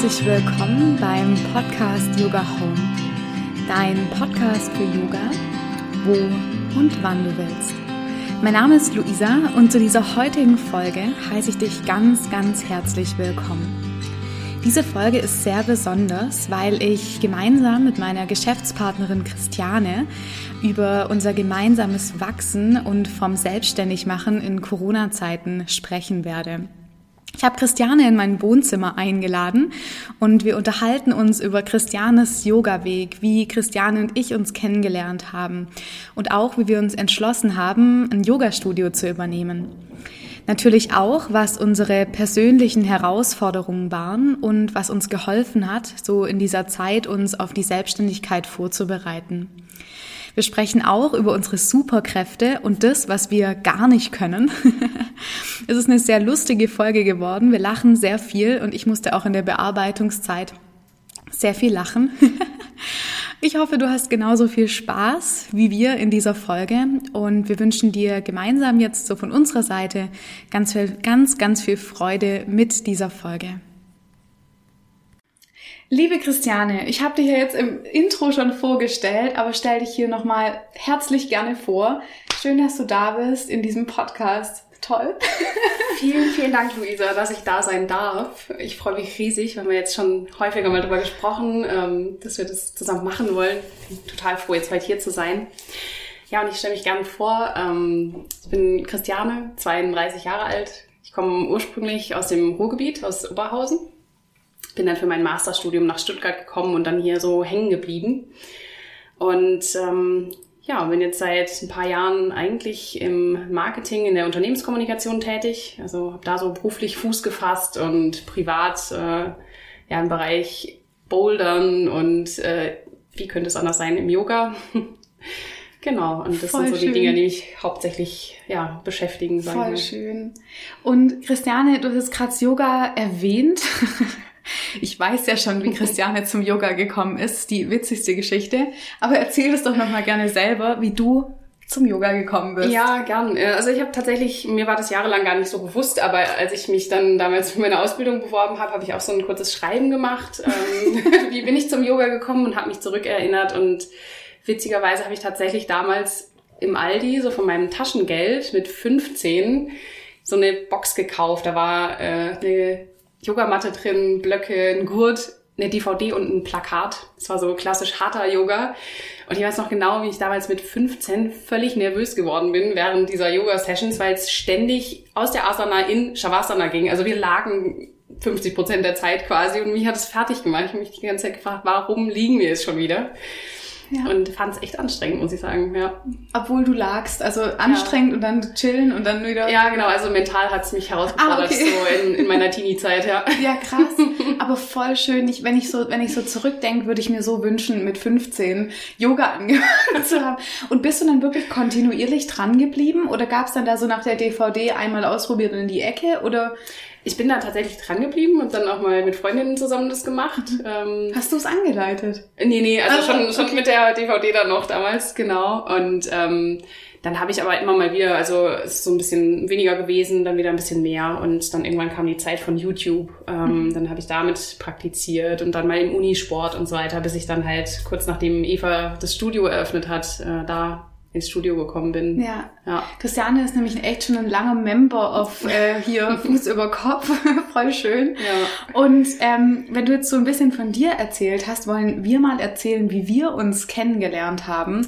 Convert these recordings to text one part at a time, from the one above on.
herzlich willkommen beim Podcast Yoga Home. Dein Podcast für Yoga, wo und wann du willst. Mein Name ist Luisa und zu dieser heutigen Folge heiße ich dich ganz, ganz herzlich willkommen. Diese Folge ist sehr besonders, weil ich gemeinsam mit meiner Geschäftspartnerin Christiane über unser gemeinsames Wachsen und vom Selbstständigmachen in Corona-Zeiten sprechen werde. Ich habe Christiane in mein Wohnzimmer eingeladen und wir unterhalten uns über Christianes Yoga-Weg, wie Christiane und ich uns kennengelernt haben und auch, wie wir uns entschlossen haben, ein Yoga-Studio zu übernehmen. Natürlich auch, was unsere persönlichen Herausforderungen waren und was uns geholfen hat, so in dieser Zeit uns auf die Selbstständigkeit vorzubereiten. Wir sprechen auch über unsere Superkräfte und das, was wir gar nicht können. es ist eine sehr lustige Folge geworden. Wir lachen sehr viel und ich musste auch in der Bearbeitungszeit sehr viel lachen. Ich hoffe, du hast genauso viel Spaß wie wir in dieser Folge und wir wünschen dir gemeinsam jetzt so von unserer Seite ganz viel, ganz, ganz viel Freude mit dieser Folge. Liebe Christiane, ich habe dich ja jetzt im Intro schon vorgestellt, aber stell dich hier nochmal herzlich gerne vor. Schön, dass du da bist in diesem Podcast. Toll. vielen, vielen Dank, Luisa, dass ich da sein darf. Ich freue mich riesig. Wir haben jetzt schon häufiger mal darüber gesprochen, ähm, dass wir das zusammen machen wollen. Bin total froh, jetzt heute hier zu sein. Ja, und ich stelle mich gerne vor. Ähm, ich bin Christiane, 32 Jahre alt. Ich komme ursprünglich aus dem Ruhrgebiet, aus Oberhausen bin dann für mein Masterstudium nach Stuttgart gekommen und dann hier so hängen geblieben. Und ähm, ja, bin jetzt seit ein paar Jahren eigentlich im Marketing, in der Unternehmenskommunikation tätig. Also habe da so beruflich Fuß gefasst und privat äh, ja im Bereich Bouldern und äh, wie könnte es anders sein im Yoga. Genau, und das Voll sind so schön. die Dinge, die mich hauptsächlich ja, beschäftigen. Voll wir. schön. Und Christiane, du hast gerade Yoga erwähnt. Ich weiß ja schon, wie Christiane zum Yoga gekommen ist, die witzigste Geschichte. Aber erzähl es doch nochmal gerne selber, wie du zum Yoga gekommen bist. Ja, gern. Äh, also ich habe tatsächlich, mir war das jahrelang gar nicht so bewusst, aber als ich mich dann damals für meine Ausbildung beworben habe, habe ich auch so ein kurzes Schreiben gemacht. Ähm, wie bin ich zum Yoga gekommen und habe mich zurückerinnert und witzigerweise habe ich tatsächlich damals im Aldi so von meinem Taschengeld mit 15 so eine Box gekauft. Da war äh, eine Yogamatte drin, Blöcke, ein Gurt, eine DVD und ein Plakat. Das war so klassisch harter Yoga. Und ich weiß noch genau, wie ich damals mit 15 völlig nervös geworden bin während dieser Yoga-Sessions, weil es ständig aus der Asana in Shavasana ging. Also wir lagen 50 Prozent der Zeit quasi und mich hat es fertig gemacht. Ich habe mich die ganze Zeit gefragt, warum liegen wir jetzt schon wieder? Ja. Und fand es echt anstrengend, muss ich sagen, ja. Obwohl du lagst, also anstrengend ja. und dann chillen und dann wieder. Ja, genau, also mental hat es mich herausgefordert, ah, okay. so in, in meiner Teenie-Zeit, ja. Ja, krass. Aber voll schön. Ich, wenn ich so, wenn ich so zurückdenke, würde ich mir so wünschen, mit 15 Yoga angefangen zu haben. Und bist du dann wirklich kontinuierlich dran geblieben? Oder gab es dann da so nach der DVD einmal ausprobiert in die Ecke? Oder? Ich bin da tatsächlich dran geblieben und dann auch mal mit Freundinnen zusammen das gemacht. Ähm, Hast du es angeleitet? Nee, nee, also ah, schon, schon okay. mit der DVD dann noch damals, genau. Und ähm, dann habe ich aber immer mal wieder, also es ist so ein bisschen weniger gewesen, dann wieder ein bisschen mehr und dann irgendwann kam die Zeit von YouTube. Ähm, mhm. Dann habe ich damit praktiziert und dann mal im Unisport und so weiter, bis ich dann halt kurz nachdem Eva das Studio eröffnet hat, äh, da ins Studio gekommen bin. Ja. ja. Christiane ist nämlich echt schon ein langer Member of äh, hier Fuß über Kopf. Voll schön. Ja. Und ähm, wenn du jetzt so ein bisschen von dir erzählt hast, wollen wir mal erzählen, wie wir uns kennengelernt haben.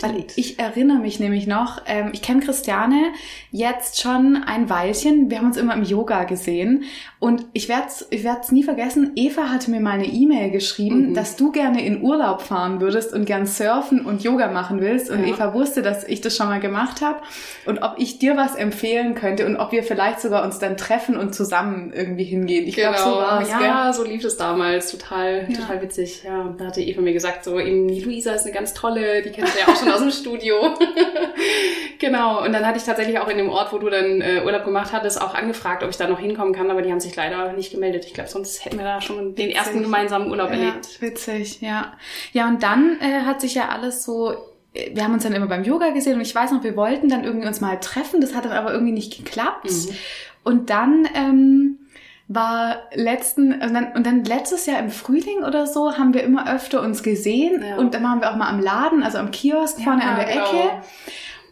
Weil ich erinnere mich nämlich noch, ähm, ich kenne Christiane jetzt schon ein Weilchen. Wir haben uns immer im Yoga gesehen. Und ich werde es ich werd's nie vergessen, Eva hatte mir mal eine E-Mail geschrieben, mhm. dass du gerne in Urlaub fahren würdest und gern surfen und Yoga machen willst. Und ja. Eva wusste, dass ich das schon mal gemacht habe und ob ich dir was empfehlen könnte und ob wir vielleicht sogar uns dann treffen und zusammen irgendwie hingehen. Ich genau. glaube, so war es. Ja, gell? so lief es damals. Total, ja. total witzig. Ja, da hatte Eva mir gesagt, so eben, die Luisa ist eine ganz tolle, die kennst du ja auch schon aus dem Studio. genau. Und dann hatte ich tatsächlich auch in dem Ort, wo du dann äh, Urlaub gemacht hattest, auch angefragt, ob ich da noch hinkommen kann, aber die haben sich leider nicht gemeldet. Ich glaube, sonst hätten wir da schon den ersten gemeinsamen Urlaub ja, erlebt. Witzig, ja. Ja, und dann äh, hat sich ja alles so wir haben uns dann immer beim Yoga gesehen und ich weiß noch, wir wollten dann irgendwie uns mal treffen, das hat dann aber irgendwie nicht geklappt. Mhm. Und dann ähm, war letzten und dann, und dann letztes Jahr im Frühling oder so haben wir immer öfter uns gesehen Ja. und dann waren wir auch mal am Laden, also am Kiosk vorne Ja, an der genau. Ecke.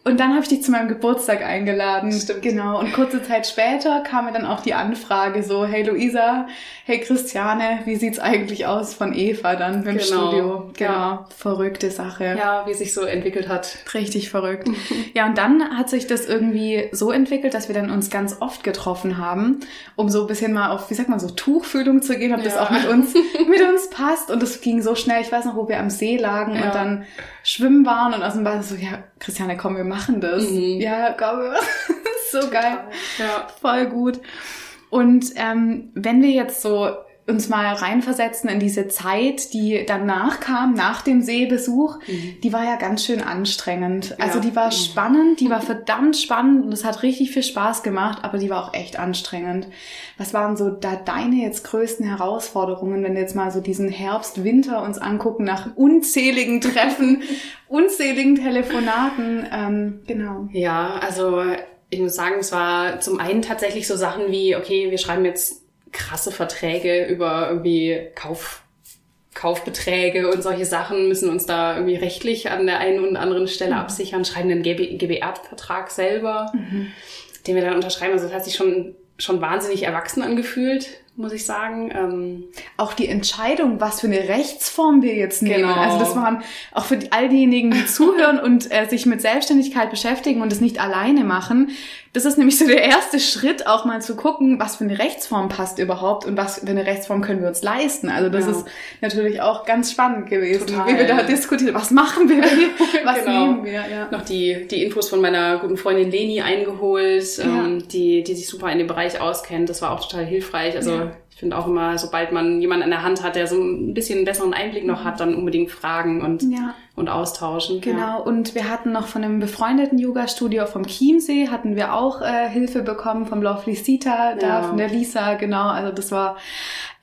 Und dann habe ich dich zu meinem Geburtstag eingeladen. Stimmt. Genau. Und kurze Zeit später kam mir dann auch die Anfrage so, hey Luisa, hey Christiane, wie sieht's eigentlich aus von Eva dann im Genau. Studio? Genau. Ja. Verrückte Sache. Ja, wie sich so entwickelt hat. Richtig verrückt. Ja, und dann hat sich das irgendwie so entwickelt, dass wir dann uns ganz oft getroffen haben, um so ein bisschen mal auf, wie sagt man, so Tuchfühlung zu gehen, ob das Ja. auch mit uns, mit uns passt. Und das ging so schnell. Ich weiß noch, wo wir am See lagen Ja. und dann schwimmen waren und aus dem Wasser so, ja, Christiane, komm, wir machen das. Mhm. Ja, komm, wir machen das. So geil. Ja. Voll gut. Und ähm, wenn wir jetzt so uns mal reinversetzen in diese Zeit, die danach kam, nach dem Seebesuch, die war ja ganz schön anstrengend. Also Ja. die war spannend, die war verdammt spannend und es hat richtig viel Spaß gemacht, aber die war auch echt anstrengend. Was waren so da deine jetzt größten Herausforderungen, wenn wir jetzt mal so diesen Herbst, Winter uns angucken, nach unzähligen Treffen, unzähligen Telefonaten, ähm, genau. Ja, also ich muss sagen, es war zum einen tatsächlich so Sachen wie, okay, wir schreiben jetzt krasse Verträge über irgendwie Kauf, Kaufbeträge und solche Sachen, müssen uns da irgendwie rechtlich an der einen und anderen Stelle absichern, schreiben den GB GBR-Vertrag selber, den wir dann unterschreiben. Also das hat sich schon, schon wahnsinnig erwachsen angefühlt, muss ich sagen. Ähm, auch die Entscheidung, was für eine Rechtsform wir jetzt nehmen. Genau. Also das waren auch für all diejenigen, die zuhören und äh, sich mit Selbstständigkeit beschäftigen und es nicht alleine machen. Das ist nämlich so der erste Schritt, auch mal zu gucken, was für eine Rechtsform passt überhaupt und was für eine Rechtsform können wir uns leisten. Also das Ja. ist natürlich auch ganz spannend gewesen, Total. wie wir da diskutieren, was machen wir, was Genau. nehmen wir. Ja. noch die, die Infos von meiner guten Freundin Leni eingeholt, ähm, die, die sich super in dem Bereich auskennt. Das war auch total hilfreich. Also Ja. Ich finde auch immer, sobald man jemanden an der Hand hat, der so ein bisschen einen besseren Einblick noch hat, dann unbedingt fragen und, Ja. und austauschen. Genau, und wir hatten noch von einem befreundeten Yoga-Studio vom Chiemsee, hatten wir auch äh, Hilfe bekommen vom Lovely Sita, da Ja. von der Lisa, genau. Also das war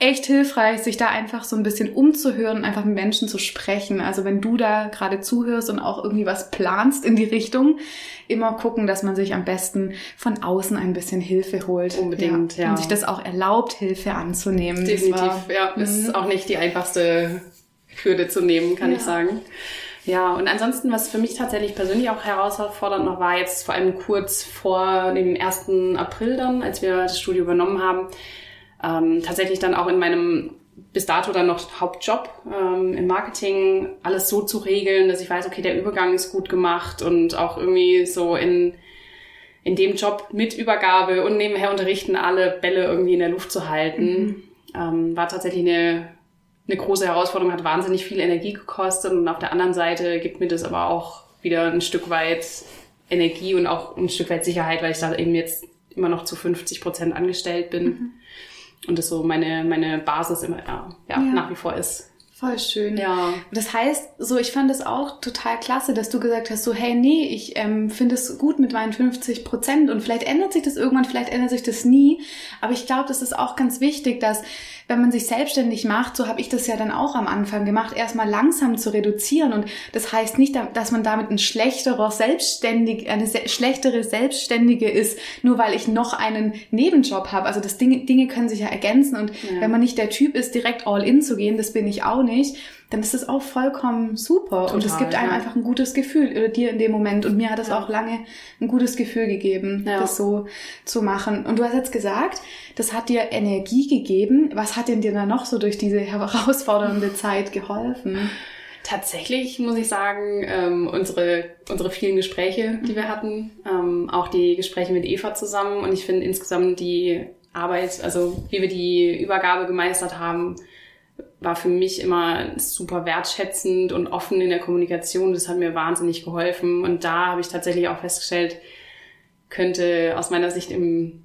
echt hilfreich, sich da einfach so ein bisschen umzuhören und einfach mit Menschen zu sprechen. Also wenn du da gerade zuhörst und auch irgendwie was planst in die Richtung, immer gucken, dass man sich am besten von außen ein bisschen Hilfe holt. Unbedingt, ja. Und sich das auch erlaubt, Hilfe anzunehmen. Das Definitiv, ja. Ist auch nicht die einfachste Hürde zu nehmen, kann Ja. ich sagen. Ja, und ansonsten, was für mich tatsächlich persönlich auch herausfordernd noch war, jetzt vor allem kurz vor dem 1. April dann, als wir das Studio übernommen haben, ähm, tatsächlich dann auch in meinem bis dato dann noch Hauptjob ähm, im Marketing alles so zu regeln, dass ich weiß, okay, der Übergang ist gut gemacht und auch irgendwie so in in dem Job mit Übergabe und nebenher unterrichten alle Bälle irgendwie in der Luft zu halten, ähm, war tatsächlich eine, eine große Herausforderung, hat wahnsinnig viel Energie gekostet und auf der anderen Seite gibt mir das aber auch wieder ein Stück weit Energie und auch ein Stück weit Sicherheit, weil ich da eben jetzt immer noch zu 50 Prozent angestellt bin und das so meine, meine Basis immer ja, ja, Ja. nach wie vor ist. Voll schön. Ja. Das heißt, so ich fand es auch total klasse, dass du gesagt hast, so hey, nee, ich ähm, finde es gut mit meinen 50 Prozent und vielleicht ändert sich das irgendwann, vielleicht ändert sich das nie. Aber ich glaube, das ist auch ganz wichtig, dass wenn man sich selbstständig macht, so habe ich das ja dann auch am Anfang gemacht, erstmal langsam zu reduzieren. Und das heißt nicht, dass man damit ein schlechterer Selbstständig, eine se schlechtere Selbstständige ist, nur weil ich noch einen Nebenjob habe. Also das Dinge, Dinge können sich ja ergänzen. Und Ja. wenn man nicht der Typ ist, direkt all in zu gehen, das bin ich auch nicht, dann ist das auch vollkommen super. und es Total, gibt einem ja. einfach ein gutes Gefühl, oder dir in dem Moment. Und mir hat es Ja. auch lange ein gutes Gefühl gegeben, Ja. das so zu machen. Und du hast jetzt gesagt, das hat dir Energie gegeben. Was hat denn dir da noch so durch diese herausfordernde Zeit geholfen? Tatsächlich muss ich sagen, ähm, unsere, unsere vielen Gespräche, die wir hatten, ähm, auch die Gespräche mit Eva zusammen und ich finde insgesamt die Arbeit, also wie wir die Übergabe gemeistert haben, war für mich immer super wertschätzend und offen in der Kommunikation. Das hat mir wahnsinnig geholfen und da habe ich tatsächlich auch festgestellt, könnte aus meiner Sicht im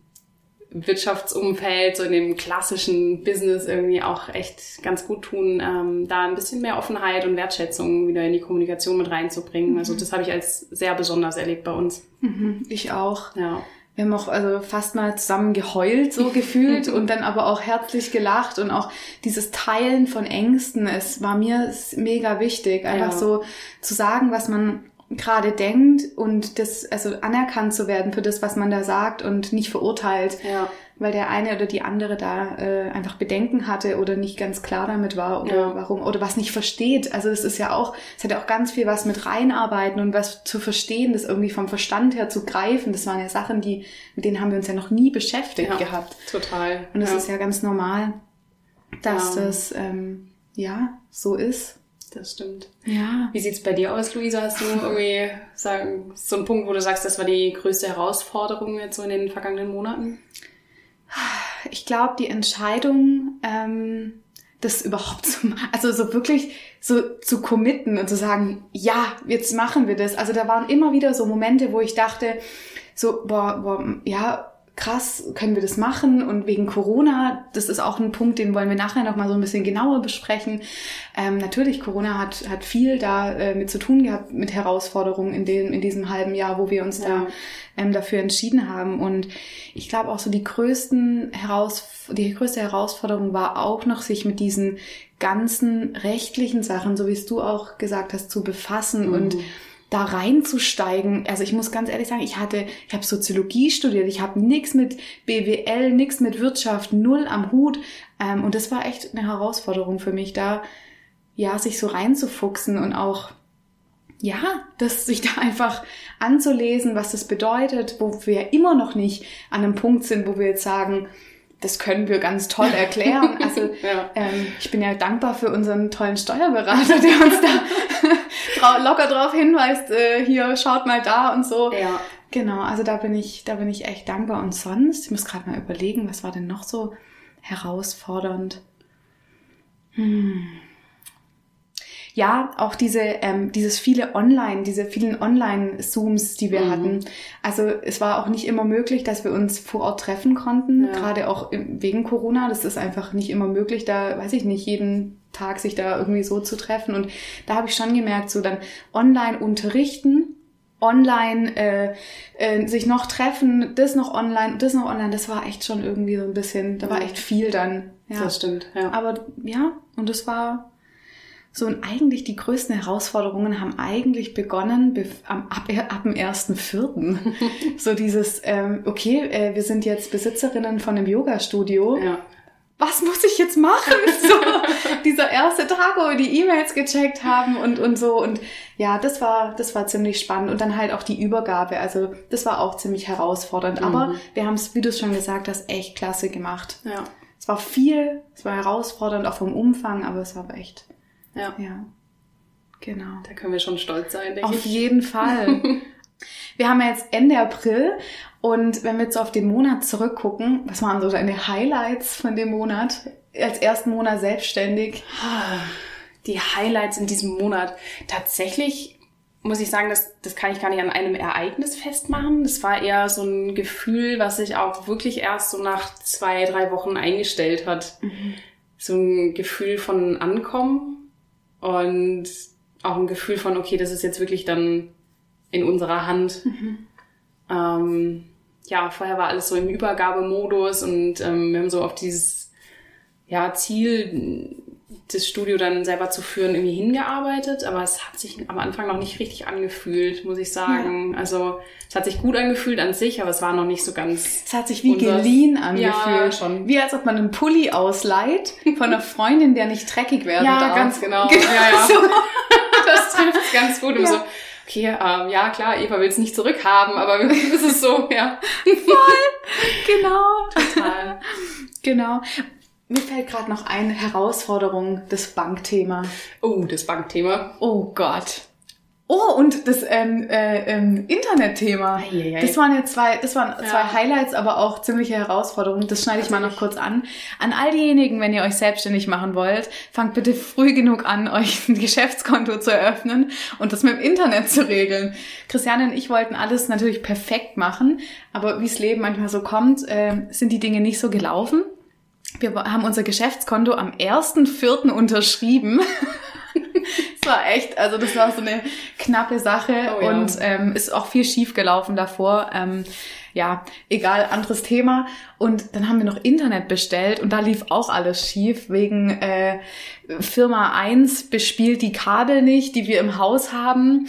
Wirtschaftsumfeld, so in dem klassischen Business irgendwie auch echt ganz gut tun, ähm, da ein bisschen mehr Offenheit und Wertschätzung wieder in die Kommunikation mit reinzubringen. Also das habe ich als sehr besonders erlebt bei uns. Mhm, ich auch. Ja. Wir haben auch also fast mal zusammen geheult, so gefühlt, und dann aber auch herzlich gelacht und auch dieses Teilen von Ängsten. Es war mir mega wichtig, einfach Ja. so zu sagen, was man gerade denkt und das, also anerkannt zu werden für das, was man da sagt und nicht verurteilt. Ja. Weil der eine oder die andere da äh, einfach Bedenken hatte oder nicht ganz klar damit war oder Ja. warum oder was nicht versteht. Also das ist ja auch, es hat ja auch ganz viel was mit reinarbeiten und was zu verstehen, das irgendwie vom Verstand her zu greifen. Das waren ja Sachen, die mit denen haben wir uns ja noch nie beschäftigt Ja, gehabt. total. Und es ja, ist ja ganz normal, dass das ähm, ja so ist. das stimmt. Ja. Wie sieht's bei dir aus, Luisa? Hast du irgendwie sagen, so einen Punkt, wo du sagst, das war die größte Herausforderung jetzt so in den vergangenen Monaten? Ich glaube, die Entscheidung, ähm, das überhaupt zu ma- also so wirklich so zu committen und zu sagen, ja, jetzt machen wir das. Also da waren immer wieder so Momente, wo ich dachte, so, boah, boah, ja, krass, können wir das machen? Und wegen Corona, das ist auch ein Punkt, den wollen wir nachher noch mal so ein bisschen genauer besprechen. Ähm, natürlich, Corona hat, hat viel da äh, mit zu tun gehabt, mit Herausforderungen in, dem, in diesem halben Jahr, wo wir uns Ja. da ähm, dafür entschieden haben. Und ich glaube auch so die größten Heraus die größte Herausforderung war auch noch, sich mit diesen ganzen rechtlichen Sachen, so wie es du auch gesagt hast, zu befassen und da reinzusteigen. Also ich muss ganz ehrlich sagen, ich hatte, ich habe Soziologie studiert, ich habe nichts mit BWL, nichts mit Wirtschaft, null am Hut. Ähm, und das war echt eine Herausforderung für mich, da ja sich so reinzufuchsen und auch ja, das sich da einfach anzulesen, was das bedeutet, wo wir immer noch nicht an einem Punkt sind, wo wir jetzt sagen, das können wir ganz toll erklären. Also Ja. ähm, ich bin ja dankbar für unseren tollen Steuerberater, der uns da locker drauf hinweist, äh, hier schaut mal da und so. Ja. Genau, also da bin ich, da bin ich echt dankbar. Und sonst, ich muss gerade mal überlegen, was war denn noch so herausfordernd? Hm. Ja, auch diese, ähm, dieses viele Online, diese vielen Online-Zooms, die wir Mhm. hatten. Also es war auch nicht immer möglich, dass wir uns vor Ort treffen konnten, Ja. gerade auch wegen Corona. Das ist einfach nicht immer möglich, da weiß ich nicht, jeden Tag sich da irgendwie so zu treffen. Und da habe ich schon gemerkt, so dann online unterrichten, online äh, äh, sich noch treffen, das noch online, das noch online, das war echt schon irgendwie so ein bisschen, da war echt viel dann. Ja. Das stimmt, ja. Aber ja, und das war so und eigentlich die größten Herausforderungen haben eigentlich begonnen am, ab, ab dem 1.4. so dieses, ähm, okay, äh, wir sind jetzt Besitzerinnen von einem Yoga-Studio. ja. Was muss ich jetzt machen? So, dieser erste Tag, wo wir die E-Mails gecheckt haben und, und so. Und ja, das war, das war ziemlich spannend. Und dann halt auch die Übergabe. Also das war auch ziemlich herausfordernd. Aber Mhm. wir haben es, wie du es schon gesagt hast, echt klasse gemacht. Ja. Es war viel, es war herausfordernd, auch vom Umfang, aber es war echt, Ja. ja, genau. Da können wir schon stolz sein, denke Auf ich. jeden Fall. Wir haben ja jetzt Ende April und wenn wir jetzt so auf den Monat zurückgucken, was waren so deine Highlights von dem Monat? Als ersten Monat selbstständig. Die Highlights in diesem Monat. Tatsächlich muss ich sagen, das, das kann ich gar nicht an einem Ereignis festmachen. Das war eher so ein Gefühl, was sich auch wirklich erst so nach zwei, drei Wochen eingestellt hat. So ein Gefühl von Ankommen und auch ein Gefühl von, okay, das ist jetzt wirklich dann in unserer Hand. Ähm, ja, vorher war alles so im Übergabemodus und ähm, wir haben so auf dieses ja, Ziel, das Studio dann selber zu führen, irgendwie hingearbeitet, aber es hat sich am Anfang noch nicht richtig angefühlt, muss ich sagen. Also es hat sich gut angefühlt an sich, aber es war noch nicht so ganz. Es hat sich wie geliehen angefühlt. Ja, schon. Wie als ob man einen Pulli ausleiht von einer Freundin, der nicht dreckig werden darf. ganz genau. Genau Ja, ja. so. Das trifft ganz gut. Ja. so, okay, ähm, ja klar, Eva will es nicht zurückhaben, aber es ist so, ja. Genau. Total. Genau. Mir fällt gerade noch eine Herausforderung, das Bankthema. Oh, das Bankthema. Oh Gott. Oh, und das ähm, äh, ähm, Internetthema. Das waren jetzt zwei, das waren Ja. zwei Highlights, aber auch ziemliche Herausforderungen. Das schneide ich mal noch kurz an. An all diejenigen, wenn ihr euch selbstständig machen wollt, fangt bitte früh genug an, euch ein Geschäftskonto zu eröffnen und das mit dem Internet zu regeln. Christiane und ich wollten alles natürlich perfekt machen, aber wie es Leben manchmal so kommt, äh, sind die Dinge nicht so gelaufen. Wir haben unser Geschäftskonto am 1.4. unterschrieben. Das war echt, also das war so eine knappe Sache Oh ja. und ähm, ist auch viel schief gelaufen davor. Ähm, ja, egal, anderes Thema. Und dann haben wir noch Internet bestellt und da lief auch alles schief wegen äh, Firma 1 bespielt die Kabel nicht, die wir im Haus haben.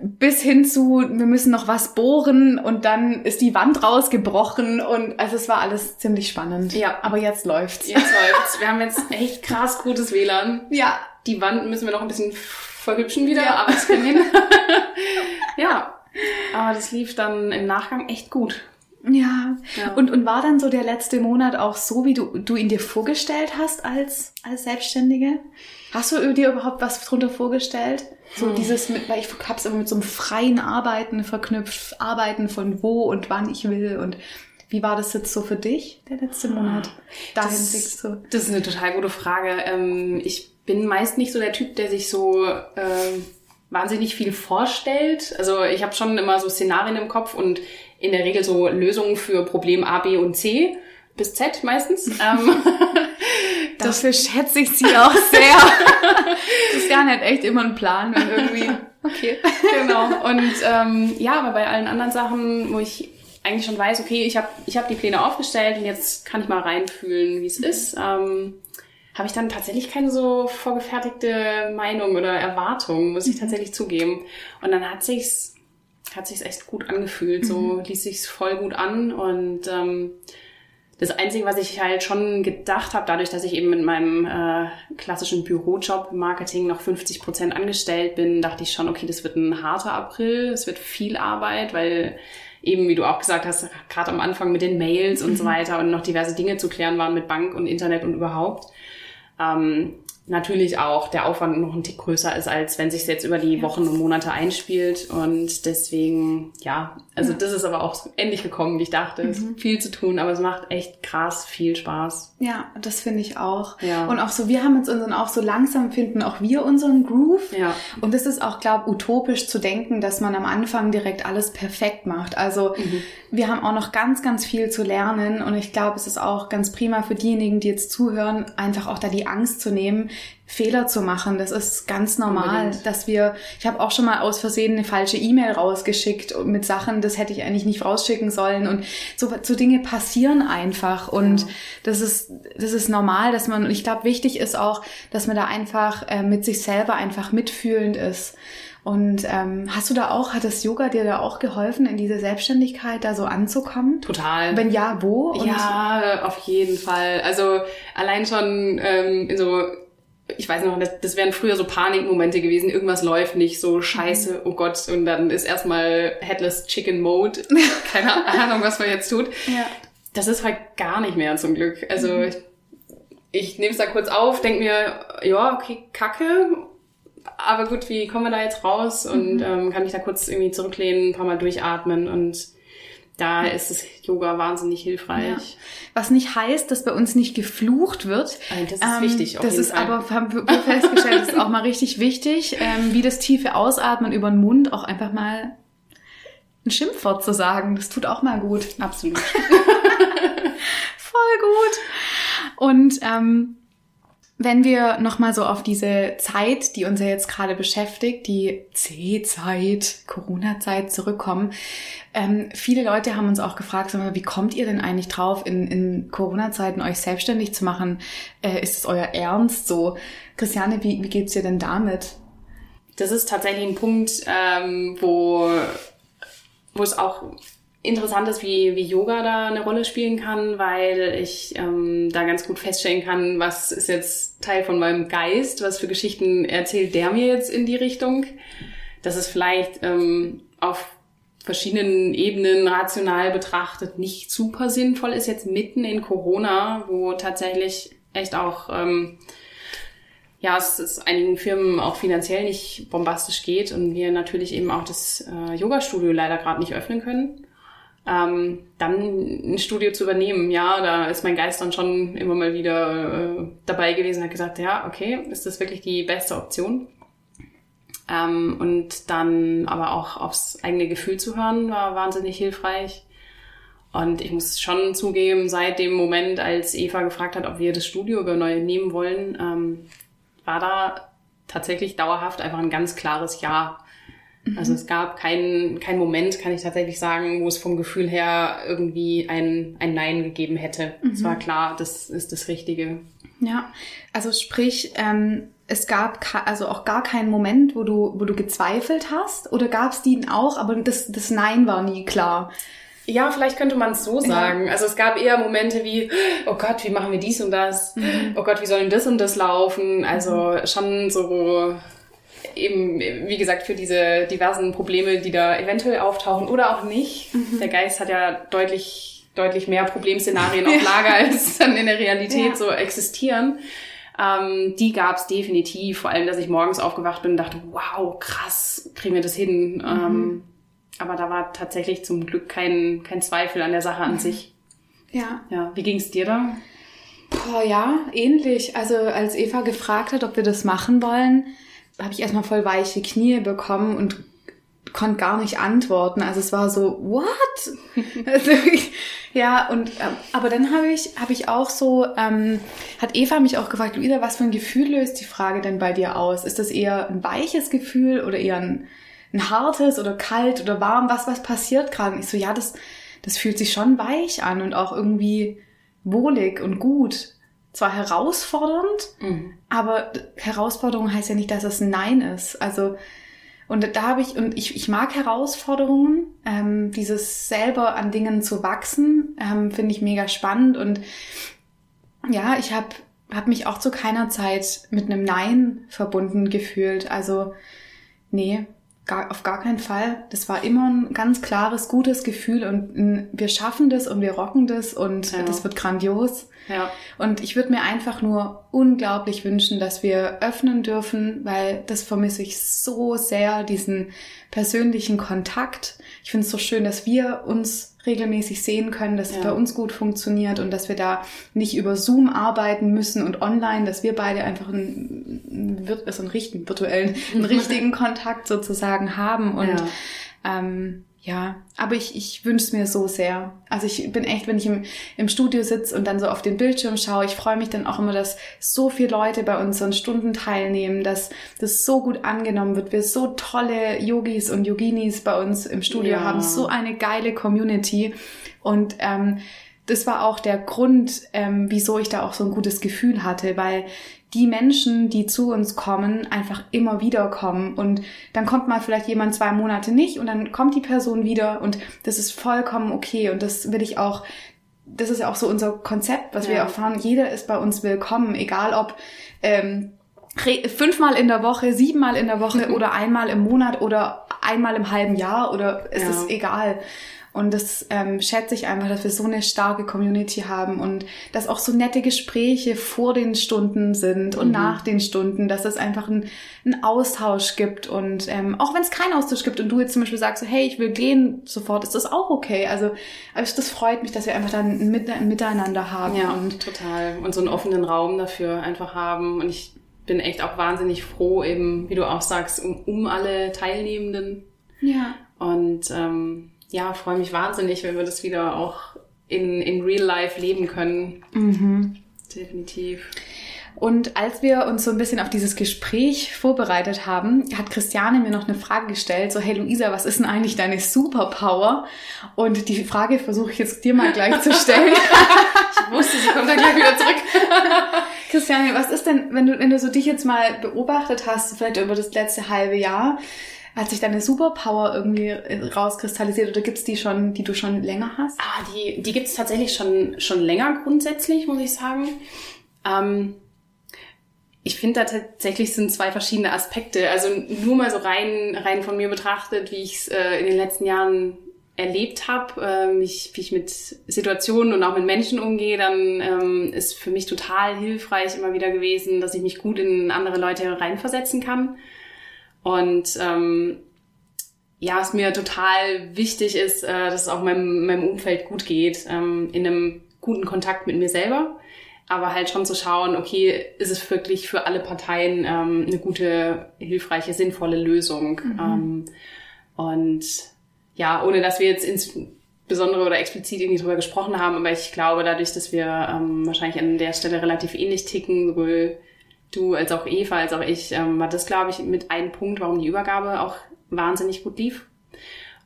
Bis hin zu, wir müssen noch was bohren und dann ist die Wand rausgebrochen und also es war alles ziemlich spannend. Ja. Aber jetzt läuft's. Jetzt läuft's. Wir haben jetzt echt krass gutes WLAN. Ja. Die Wand müssen wir noch ein bisschen verhübschen wieder, Ja. aber es wir hin. ja. Aber das lief dann im Nachgang echt gut. Ja. Ja. Und, und war dann so der letzte Monat auch so, wie du, du ihn dir vorgestellt hast als, als Selbstständige? Hast du dir überhaupt was drunter vorgestellt? So Hm. dieses mit, weil ich hab's immer mit so einem freien Arbeiten verknüpft, Arbeiten von wo und wann ich will und wie war das jetzt so für dich, der letzte Monat? Dahin Das- du. Das ist eine total gute Frage. Ähm, ich bin meist nicht so der Typ, der sich so ähm, wahnsinnig viel vorstellt. Also ich habe schon immer so Szenarien im Kopf und in der Regel so Lösungen für Problem A, B und C bis Z meistens. Dafür schätze ich sie auch sehr. gar nicht echt immer ein Plan, wenn irgendwie. Okay. genau. Und ähm, ja, aber bei allen anderen Sachen, wo ich eigentlich schon weiß, okay, ich habe ich hab die Pläne aufgestellt und jetzt kann ich mal reinfühlen, wie es ist, ähm, habe ich dann tatsächlich keine so vorgefertigte Meinung oder Erwartung, muss ich tatsächlich zugeben. Und dann hat sich's hat sich's echt gut angefühlt, so ließ sich's voll gut an und ähm, das Einzige, was ich halt schon gedacht habe, dadurch, dass ich eben mit meinem äh, klassischen Bürojob Marketing noch 50 Prozent angestellt bin, dachte ich schon, okay, das wird ein harter April, es wird viel Arbeit, weil eben, wie du auch gesagt hast, gerade am Anfang mit den Mails und so weiter und noch diverse Dinge zu klären waren mit Bank und Internet und überhaupt. Ähm, natürlich auch der Aufwand noch ein Tick größer ist, als wenn sich jetzt über die Wochen und Monate einspielt. Und deswegen, ja, also das ist aber auch ähnlich gekommen, wie ich dachte. Es ist viel zu tun, aber es macht echt krass viel Spaß. Ja, das finde ich auch. Ja. Und auch so, wir haben jetzt unseren auch so langsam finden auch wir unseren Groove. Ja. Und es ist auch, glaube utopisch zu denken, dass man am Anfang direkt alles perfekt macht. Also wir haben auch noch ganz, ganz viel zu lernen. Und ich glaube, es ist auch ganz prima für diejenigen, die jetzt zuhören, einfach auch da die Angst zu nehmen, Fehler zu machen. Das ist ganz normal, Unbedingt. dass wir, ich habe auch schon mal aus Versehen eine falsche E-Mail rausgeschickt mit Sachen, das hätte ich eigentlich nicht rausschicken sollen. Und so, so Dinge passieren einfach. Und das ist, das ist normal, dass man, und ich glaube, wichtig ist auch, dass man da einfach äh, mit sich selber einfach mitfühlend ist. Und ähm, hast du da auch, hat das Yoga dir da auch geholfen, in diese Selbstständigkeit da so anzukommen? Total. Wenn ja, wo? Und ja, auf jeden Fall. Also allein schon ähm, in so, ich weiß noch, das, das wären früher so Panikmomente gewesen, irgendwas läuft nicht, so scheiße, oh Gott, und dann ist erstmal Headless Chicken Mode. Keine Ahnung, was man jetzt tut. Ja. Das ist halt gar nicht mehr zum Glück. Also ich, ich nehme es da kurz auf, denk mir, ja, okay, kacke. Aber gut, wie kommen wir da jetzt raus? Und ähm, kann ich da kurz irgendwie zurücklehnen, ein paar Mal durchatmen und da ist das Yoga wahnsinnig hilfreich. Ja. Was nicht heißt, dass bei uns nicht geflucht wird. Nein, das ist wichtig, auf Das jeden ist Fall. aber, haben wir festgestellt, das ist auch mal richtig wichtig, ähm, wie das tiefe Ausatmen über den Mund auch einfach mal ein Schimpfwort zu sagen. Das tut auch mal gut. Absolut. Voll gut. Und ähm, wenn wir nochmal so auf diese Zeit, die uns ja jetzt gerade beschäftigt, die C-Zeit, Corona-Zeit zurückkommen, ähm, viele Leute haben uns auch gefragt, wie kommt ihr denn eigentlich drauf, in, in Corona-Zeiten euch selbstständig zu machen? Äh, ist es euer Ernst so? Christiane, wie, wie geht's dir denn damit? Das ist tatsächlich ein Punkt, ähm, wo, wo es auch interessant ist, wie, wie Yoga da eine Rolle spielen kann, weil ich ähm, da ganz gut feststellen kann, was ist jetzt Teil von meinem Geist, was für Geschichten erzählt der mir jetzt in die Richtung. Dass es vielleicht ähm, auf verschiedenen Ebenen rational betrachtet nicht super sinnvoll ist, jetzt mitten in Corona, wo tatsächlich echt auch ähm, ja, es ist einigen Firmen auch finanziell nicht bombastisch geht und wir natürlich eben auch das äh, Yoga-Studio leider gerade nicht öffnen können. Ähm, dann ein Studio zu übernehmen, ja, da ist mein Geist dann schon immer mal wieder äh, dabei gewesen, hat gesagt, ja, okay, ist das wirklich die beste Option? Ähm, und dann aber auch aufs eigene Gefühl zu hören, war wahnsinnig hilfreich. Und ich muss schon zugeben, seit dem Moment, als Eva gefragt hat, ob wir das Studio übernehmen wollen, ähm, war da tatsächlich dauerhaft einfach ein ganz klares Ja. Also es gab keinen kein Moment, kann ich tatsächlich sagen, wo es vom Gefühl her irgendwie ein, ein Nein gegeben hätte. Es war klar, das ist das Richtige. Ja, also sprich, ähm, es gab also auch gar keinen Moment, wo du, wo du gezweifelt hast? Oder gab es den auch, aber das, das Nein war nie klar? Ja, vielleicht könnte man es so sagen. Ja. Also es gab eher Momente wie, oh Gott, wie machen wir dies und das? Mhm. Oh Gott, wie sollen das und das laufen? Also mhm. schon so eben, wie gesagt, für diese diversen Probleme, die da eventuell auftauchen oder auch nicht. Mhm. Der Geist hat ja deutlich, deutlich mehr Problemszenarien auf Lager, als dann in der Realität ja. so existieren. Ähm, die gab es definitiv, vor allem, dass ich morgens aufgewacht bin und dachte, wow, krass, kriegen wir das hin. Mhm. Ähm, aber da war tatsächlich zum Glück kein, kein Zweifel an der Sache an mhm. sich. Ja. Ja, wie ging es dir da? Boah, ja, ähnlich. Also als Eva gefragt hat, ob wir das machen wollen, habe ich erstmal voll weiche Knie bekommen und konnte gar nicht antworten. Also es war so, what? also ja, und ähm, aber dann habe ich, habe ich auch so, ähm, hat Eva mich auch gefragt, Luisa, was für ein Gefühl löst die Frage denn bei dir aus? Ist das eher ein weiches Gefühl oder eher ein, ein hartes oder kalt oder warm? Was, was passiert gerade? Und ich so, ja, das, das fühlt sich schon weich an und auch irgendwie wohlig und gut zwar herausfordernd, mhm. aber Herausforderung heißt ja nicht, dass es ein Nein ist. Also und da habe ich, und ich, ich mag Herausforderungen, ähm, dieses selber an Dingen zu wachsen, ähm, finde ich mega spannend. Und ja, ich habe hab mich auch zu keiner Zeit mit einem Nein verbunden gefühlt. Also, nee, gar, auf gar keinen Fall. Das war immer ein ganz klares, gutes Gefühl und ein, wir schaffen das und wir rocken das und ja. das wird grandios. Ja. Und ich würde mir einfach nur unglaublich wünschen, dass wir öffnen dürfen, weil das vermisse ich so sehr, diesen persönlichen Kontakt. Ich finde es so schön, dass wir uns regelmäßig sehen können, dass ja. es bei uns gut funktioniert und dass wir da nicht über Zoom arbeiten müssen und online, dass wir beide einfach einen, also einen richtigen, virtuellen, einen richtigen Kontakt sozusagen haben und ja. ähm, ja, aber ich, ich wünsche es mir so sehr. Also ich bin echt, wenn ich im, im Studio sitze und dann so auf den Bildschirm schaue, ich freue mich dann auch immer, dass so viele Leute bei unseren Stunden teilnehmen, dass das so gut angenommen wird. Wir so tolle Yogis und Yoginis bei uns im Studio ja. haben, so eine geile Community. Und ähm, das war auch der Grund, ähm, wieso ich da auch so ein gutes Gefühl hatte, weil die Menschen, die zu uns kommen, einfach immer wieder kommen. Und dann kommt mal vielleicht jemand zwei Monate nicht und dann kommt die Person wieder und das ist vollkommen okay. Und das will ich auch, das ist ja auch so unser Konzept, was ja. wir erfahren. Jeder ist bei uns willkommen, egal ob ähm, fünfmal in der Woche, siebenmal in der Woche oder einmal im Monat oder einmal im halben Jahr oder es ja. ist egal. Und das ähm, schätze ich einfach, dass wir so eine starke Community haben und dass auch so nette Gespräche vor den Stunden sind und mhm. nach den Stunden, dass es einfach einen Austausch gibt. Und ähm, auch wenn es keinen Austausch gibt und du jetzt zum Beispiel sagst, so, hey, ich will gehen sofort, ist das auch okay. Also, also das freut mich, dass wir einfach dann ein Miteinander haben. Ja, und total. Und so einen offenen Raum dafür einfach haben. Und ich bin echt auch wahnsinnig froh, eben, wie du auch sagst, um, um alle Teilnehmenden. Ja. Und ähm, ja, freue mich wahnsinnig, wenn wir das wieder auch in, in Real Life leben können. Mhm. Definitiv. Und als wir uns so ein bisschen auf dieses Gespräch vorbereitet haben, hat Christiane mir noch eine Frage gestellt, so, hey Luisa, was ist denn eigentlich deine Superpower? Und die Frage versuche ich jetzt dir mal gleich zu stellen. ich wusste, sie kommt dann gleich wieder zurück. Christiane, was ist denn, wenn du, wenn du so dich jetzt mal beobachtet hast, vielleicht über das letzte halbe Jahr, hat sich deine Superpower irgendwie rauskristallisiert oder gibt's die schon, die du schon länger hast? Ah, die, die gibt's tatsächlich schon, schon länger grundsätzlich, muss ich sagen. Ähm, ich finde da tatsächlich sind zwei verschiedene Aspekte. Also nur mal so rein, rein von mir betrachtet, wie ich es äh, in den letzten Jahren erlebt habe, äh, wie ich mit Situationen und auch mit Menschen umgehe, dann ähm, ist für mich total hilfreich immer wieder gewesen, dass ich mich gut in andere Leute reinversetzen kann. Und ähm, ja, es mir total wichtig ist, äh, dass es auch meinem, meinem Umfeld gut geht, ähm, in einem guten Kontakt mit mir selber. Aber halt schon zu schauen, okay, ist es wirklich für alle Parteien ähm, eine gute, hilfreiche, sinnvolle Lösung? Mhm. Ähm, und ja, ohne dass wir jetzt insbesondere oder explizit irgendwie drüber gesprochen haben, aber ich glaube, dadurch, dass wir ähm, wahrscheinlich an der Stelle relativ ähnlich ticken, sowohl du als auch Eva, als auch ich, ähm, war das, glaube ich, mit einem Punkt, warum die Übergabe auch wahnsinnig gut lief.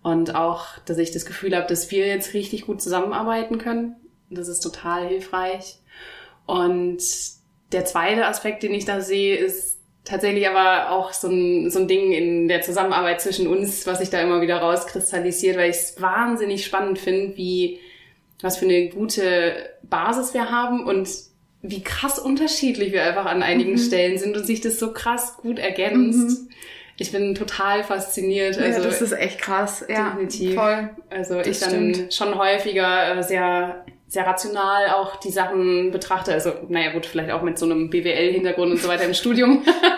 Und auch, dass ich das Gefühl habe, dass wir jetzt richtig gut zusammenarbeiten können. Das ist total hilfreich. Und der zweite Aspekt, den ich da sehe, ist, tatsächlich aber auch so ein, so ein Ding in der Zusammenarbeit zwischen uns, was sich da immer wieder rauskristallisiert, weil ich es wahnsinnig spannend finde, wie was für eine gute Basis wir haben und wie krass unterschiedlich wir einfach an einigen mhm. Stellen sind und sich das so krass gut ergänzt. Mhm. Ich bin total fasziniert. Also, ja, das ist echt krass. Ja, definitiv. Voll. Also das ich dann stimmt. schon häufiger äh, sehr sehr rational auch die Sachen betrachte. Also, naja, gut, vielleicht auch mit so einem BWL-Hintergrund und so weiter im Studium.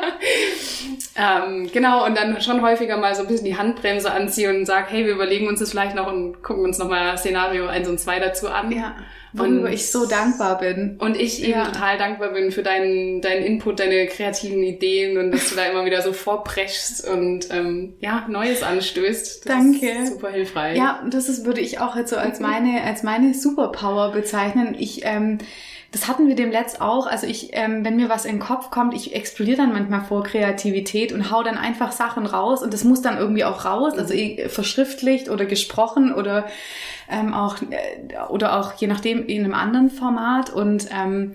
ähm, genau, und dann schon häufiger mal so ein bisschen die Handbremse anziehe und sage, hey, wir überlegen uns das vielleicht noch und gucken uns nochmal Szenario 1 und 2 dazu an. Ja. Worüber und, ich so dankbar bin. Und ich eben ja. total dankbar bin für deinen, deinen Input, deine kreativen Ideen und dass du da immer wieder so vorpreschst und ähm, ja, Neues anstößt. Das Danke. Ist super hilfreich. Ja, das ist, würde ich auch jetzt so als meine, als meine Superpower bezeichnen. Ich, ähm, das hatten wir dem Letzt auch. Also ich, ähm, wenn mir was in den Kopf kommt, ich explodiere dann manchmal vor Kreativität und hau dann einfach Sachen raus und das muss dann irgendwie auch raus, also mhm. verschriftlicht oder gesprochen oder ähm, auch äh, oder auch je nachdem in einem anderen Format und ähm,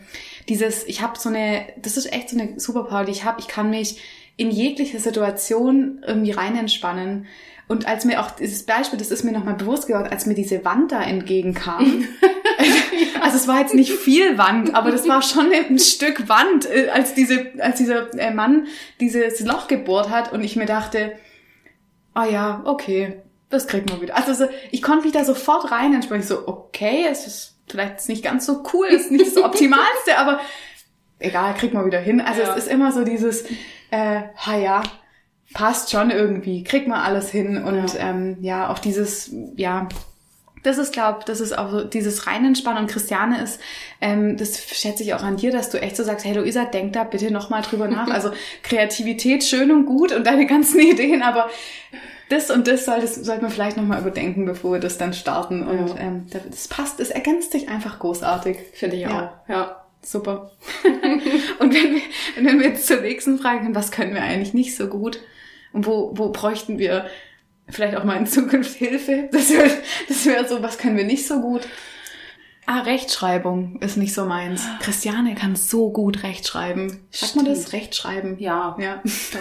dieses, ich habe so eine, das ist echt so eine Superpower, die ich habe. Ich kann mich in jegliche Situation irgendwie rein entspannen. Und als mir auch dieses Beispiel, das ist mir nochmal bewusst geworden, als mir diese Wand da entgegenkam. also es war jetzt nicht viel Wand, aber das war schon ein Stück Wand, äh, als diese, als dieser äh, Mann dieses Loch gebohrt hat und ich mir dachte, ah ja, okay, das kriegt man wieder. Also so, ich konnte mich da sofort rein entspannen. Ich so, okay, es ist vielleicht nicht ganz so cool, ist nicht das Optimalste, aber egal, kriegt man wieder hin. Also ja. es ist immer so dieses, äh, ha ja, passt schon irgendwie, kriegt man alles hin und ja, ähm, ja auch dieses, ja, das ist, glaube das ist auch so dieses Reinentspannen und Christiane ist, ähm, das schätze ich auch an dir, dass du echt so sagst, hey Luisa, denk da bitte nochmal drüber nach. Also Kreativität schön und gut und deine ganzen Ideen, aber das und das sollte, sollte man vielleicht nochmal überdenken, bevor wir das dann starten. Und ja. ähm, das passt, es ergänzt sich einfach großartig. Finde ich auch. Ja. ja. Super. und wenn wir, wenn wir jetzt zur nächsten Frage kommen, was können wir eigentlich nicht so gut? Und wo, wo bräuchten wir vielleicht auch mal in Zukunft Hilfe? Das wäre das wär so, was können wir nicht so gut? Ah, Rechtschreibung ist nicht so meins. Christiane kann so gut Rechtschreiben. Sagt man das? Rechtschreiben? Ja. Ja, doch.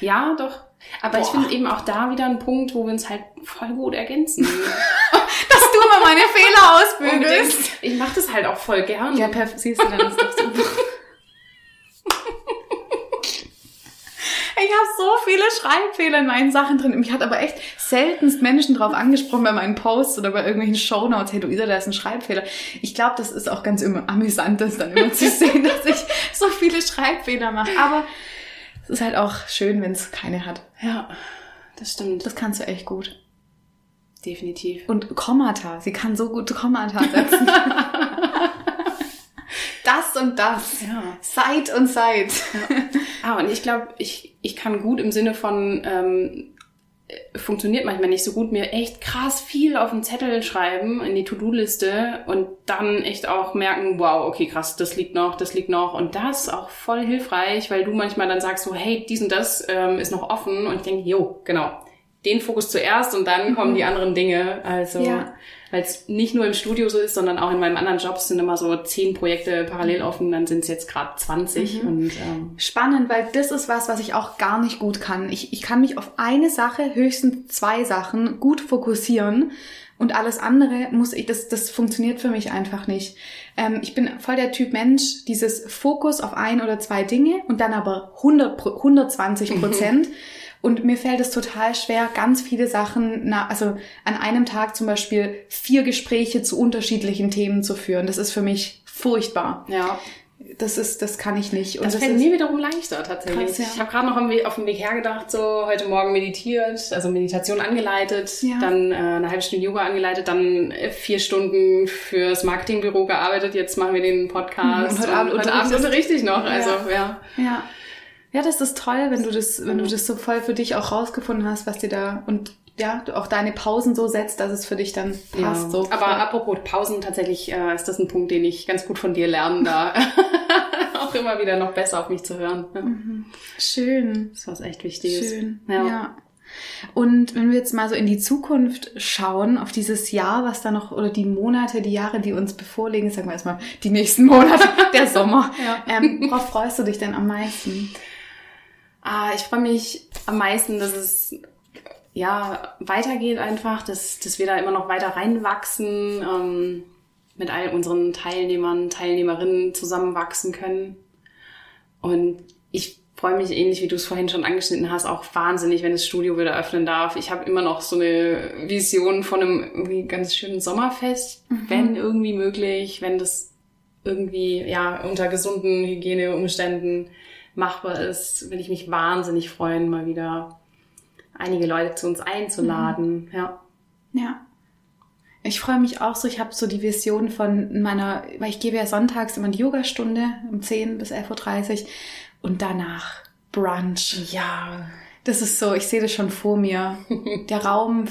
Ja, doch. Aber Boah. ich finde eben auch da wieder ein Punkt, wo wir uns halt voll gut ergänzen. Dass du mal meine Fehler ausbügelst. Ich mache das halt auch voll gern. Ja, perfekt. Siehst du, dann ist doch super. Ich habe so viele Schreibfehler in meinen Sachen drin. Mich hat aber echt seltenst Menschen drauf angesprochen bei meinen Posts oder bei irgendwelchen Shownotes. Hey, Luisa, da ist ein Schreibfehler. Ich glaube, das ist auch ganz immer amüsant, das dann immer zu sehen, dass ich so viele Schreibfehler mache. Aber es ist halt auch schön, wenn es keine hat. Ja, das stimmt. Das kannst du echt gut. Definitiv. Und Kommata. Sie kann so gut Kommata setzen. das und das. Ja. Seit und seit. Ja. Ah, und ich glaube, ich, ich kann gut im Sinne von ähm, funktioniert manchmal nicht so gut, mir echt krass viel auf den Zettel schreiben, in die To-Do-Liste und dann echt auch merken, wow, okay, krass, das liegt noch, das liegt noch und das auch voll hilfreich, weil du manchmal dann sagst so, hey, dies und das ähm, ist noch offen und ich denke, jo, genau, den Fokus zuerst und dann kommen die mhm. anderen Dinge. Also ja. weil es nicht nur im Studio so ist, sondern auch in meinem anderen Job sind immer so zehn Projekte parallel offen, dann sind es jetzt gerade 20. Mhm. Und, ähm, Spannend, weil das ist was, was ich auch gar nicht gut kann. Ich, ich kann mich auf eine Sache, höchstens zwei Sachen gut fokussieren. Und alles andere muss ich, das, das funktioniert für mich einfach nicht. Ähm, ich bin voll der Typ Mensch, dieses Fokus auf ein oder zwei Dinge und dann aber 100, 120 Prozent. Und mir fällt es total schwer, ganz viele Sachen, na, also an einem Tag zum Beispiel vier Gespräche zu unterschiedlichen Themen zu führen. Das ist für mich furchtbar. Ja. Das ist, das kann ich nicht. Und das, das fällt mir wiederum leichter tatsächlich. Krass, ja. Ich habe gerade noch auf dem Weg hergedacht, so heute Morgen meditiert, also Meditation angeleitet, ja. dann äh, eine halbe Stunde Yoga angeleitet, dann äh, vier Stunden fürs Marketingbüro gearbeitet. Jetzt machen wir den Podcast. Und heute Abend, und heute Abend unterrichte ich noch. Also ja. ja. Ja, das ist toll, wenn du das, wenn du das so voll für dich auch rausgefunden hast, was dir da und ja, du auch deine Pausen so setzt, dass es für dich dann passt. Ja. So Aber apropos Pausen, tatsächlich äh, ist das ein Punkt, den ich ganz gut von dir lernen da. auch immer wieder noch besser auf mich zu hören. Ja. Mhm. Schön. Das was echt wichtig ist. Schön. Ja. ja. Und wenn wir jetzt mal so in die Zukunft schauen, auf dieses Jahr, was da noch, oder die Monate, die Jahre, die uns bevorlegen, sagen wir erstmal die nächsten Monate, der Sommer, ja. ähm, worauf freust du dich denn am meisten? Ah, ich freue mich am meisten, dass es ja weitergeht einfach, dass, dass wir da immer noch weiter reinwachsen, ähm, mit all unseren Teilnehmern, Teilnehmerinnen zusammenwachsen können. Und ich freue mich ähnlich, wie du es vorhin schon angeschnitten hast, auch wahnsinnig, wenn das Studio wieder öffnen darf. Ich habe immer noch so eine Vision von einem irgendwie ganz schönen Sommerfest, mhm. wenn irgendwie möglich, wenn das irgendwie ja unter gesunden Hygieneumständen machbar ist, will ich mich wahnsinnig freuen, mal wieder einige Leute zu uns einzuladen. Mhm. Ja. Ja. Ich freue mich auch so, ich habe so die Vision von meiner, weil ich gebe ja sonntags immer die Yogastunde um 10 bis 11.30 Uhr und danach Brunch. Ja. Das ist so, ich sehe das schon vor mir. Der Raum,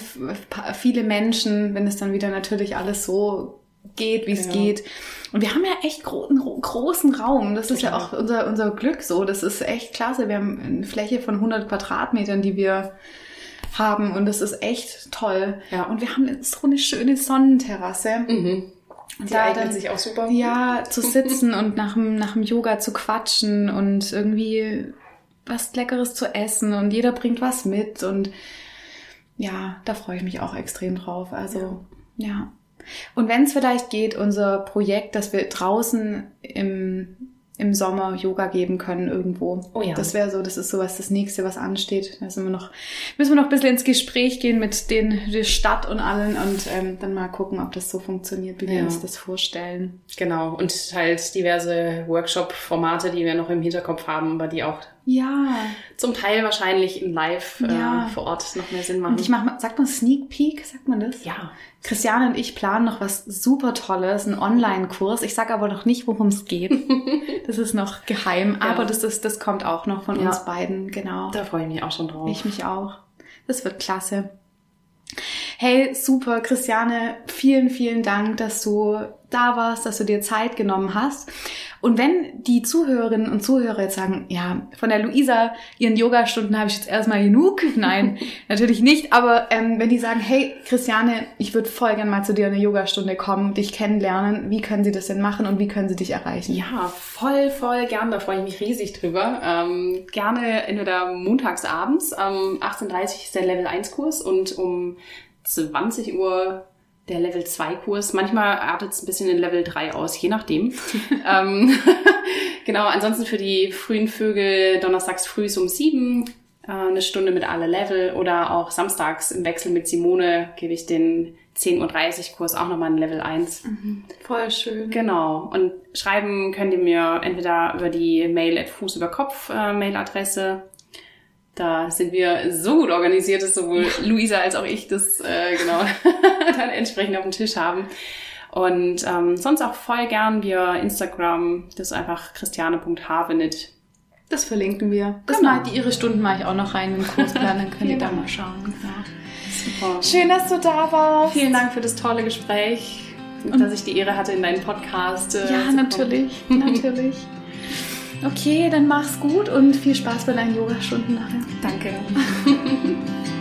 viele Menschen, wenn es dann wieder natürlich alles so geht, wie es ja. geht. Und wir haben ja echt gro einen großen Raum. Das ist Klar. ja auch unser, unser Glück so. Das ist echt klasse. Wir haben eine Fläche von 100 Quadratmetern, die wir haben. Und das ist echt toll. Ja. Und wir haben so eine schöne Sonnenterrasse. Mhm. Und die da eignen sich auch super. Ja, zu sitzen und nach dem, nach dem Yoga zu quatschen und irgendwie was Leckeres zu essen und jeder bringt was mit und ja, da freue ich mich auch extrem drauf. Also, ja. ja. Und wenn es vielleicht geht, unser Projekt, dass wir draußen im im Sommer Yoga geben können irgendwo. Oh ja. Das wäre so, das ist sowas das nächste, was ansteht. Da sind wir noch, müssen wir noch ein bisschen ins Gespräch gehen mit den, der Stadt und allen und ähm, dann mal gucken, ob das so funktioniert, wie wir uns das vorstellen. Genau. Und halt diverse Workshop-Formate, die wir noch im Hinterkopf haben, aber die auch ja. Zum Teil wahrscheinlich in live äh, ja. äh, vor Ort noch mehr Sinn machen. Und ich mach mal, sagt man Sneak Peek, sagt man das? Ja. Christiane und ich planen noch was super Tolles, einen Online-Kurs. Ich sage aber noch nicht, worum es geht. das ist noch geheim, ja. aber das ist, das kommt auch noch von ja. uns beiden, genau. Da freue ich mich auch schon drauf. Ich mich auch. Das wird klasse. Hey, super, Christiane, vielen, vielen Dank, dass du da warst, dass du dir Zeit genommen hast. Und wenn die Zuhörerinnen und Zuhörer jetzt sagen, ja, von der Luisa, ihren Yogastunden habe ich jetzt erstmal genug. Nein, natürlich nicht. Aber ähm, wenn die sagen, hey, Christiane, ich würde voll gern mal zu dir eine Yogastunde kommen, dich kennenlernen, wie können sie das denn machen und wie können sie dich erreichen? Ja, voll, voll gern. Da freue ich mich riesig drüber. Ähm, gerne entweder montags abends, ähm, 18.30 ist der Level 1 Kurs und um 20 Uhr der Level 2 Kurs. Manchmal artet es ein bisschen in Level 3 aus, je nachdem. ähm, genau, ansonsten für die frühen Vögel donnerstags früh um 7 äh, eine Stunde mit alle Level oder auch samstags im Wechsel mit Simone gebe ich den 10.30 Uhr Kurs auch nochmal in Level 1. Mhm, voll schön. Genau. Und schreiben könnt ihr mir entweder über die Mail at Fuß über Kopf äh, Mailadresse da sind wir so gut organisiert, dass sowohl Luisa als auch ich das äh, genau dann entsprechend auf dem Tisch haben. Und ähm, sonst auch voll gern via Instagram, das ist einfach christiane.havenit. Das verlinken wir. Das genau. mal, ihre Stunden mache ich auch noch rein im Kursplan, dann könnt ihr da mal schauen. Ja. Super. Schön, dass du da warst. Vielen Dank für das tolle Gespräch, und dass ich die Ehre hatte, in deinen Podcast äh, Ja, natürlich, natürlich. Okay, dann mach's gut und viel Spaß bei deinen Yogastunden nachher. Danke.